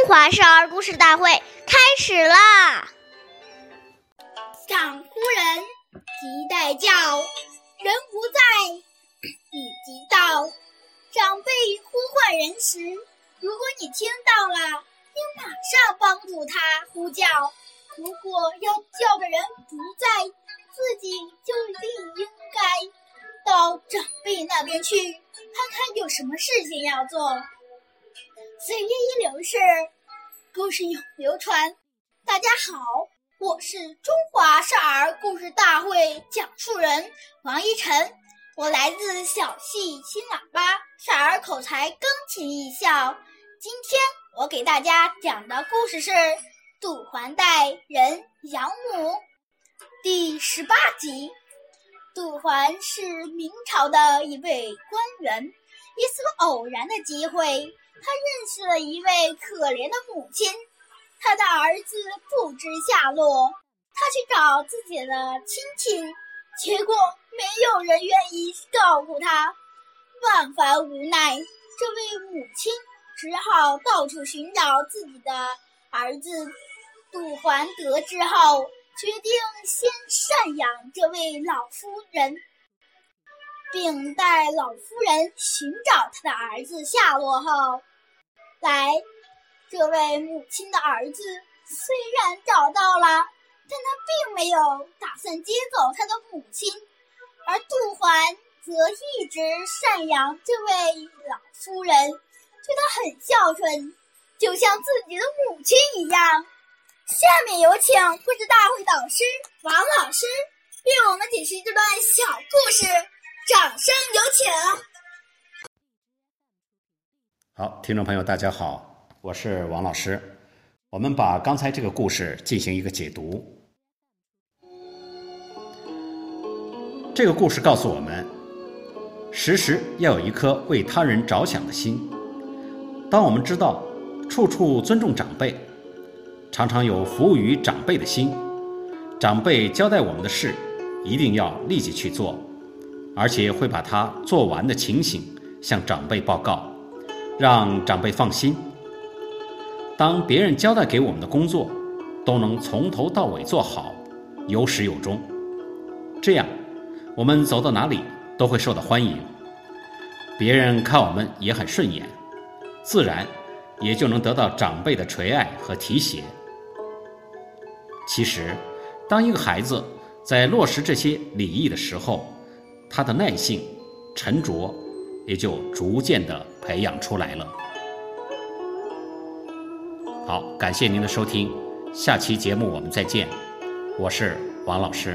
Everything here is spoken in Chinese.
中华少儿故事大会开始啦！长夫人急待叫，人不在，雨即到。长辈呼唤人时，如果你听到了，应马上帮助他呼叫；如果要叫的人不在，自己就理应该到长辈那边去，看看有什么事情要做。岁月一流逝，故事永流传。大家好，我是中华少儿故事大会讲述人王一晨，我来自小戏新喇叭少儿口才钢琴艺校。今天我给大家讲的故事是《杜环带人养母》第十八集。杜环是明朝的一位官员，一次偶然的机会。他认识了一位可怜的母亲，他的儿子不知下落，他去找自己的亲戚，结果没有人愿意照顾他，万般无奈，这位母亲只好到处寻找自己的儿子。杜环得知后，决定先赡养这位老夫人，并带老夫人寻找他的儿子下落后。来，这位母亲的儿子虽然找到了，但他并没有打算接走他的母亲，而杜环则一直赡养这位老夫人，对他很孝顺，就像自己的母亲一样。下面有请故事大会导师王老师为我们解释这段小故事，掌声有请。好，听众朋友，大家好，我是王老师。我们把刚才这个故事进行一个解读。这个故事告诉我们，时时要有一颗为他人着想的心。当我们知道处处尊重长辈，常常有服务于长辈的心，长辈交代我们的事，一定要立即去做，而且会把他做完的情形向长辈报告。让长辈放心。当别人交代给我们的工作，都能从头到尾做好，有始有终，这样我们走到哪里都会受到欢迎，别人看我们也很顺眼，自然也就能得到长辈的垂爱和提携。其实，当一个孩子在落实这些礼仪的时候，他的耐性、沉着。也就逐渐的培养出来了。好，感谢您的收听，下期节目我们再见，我是王老师。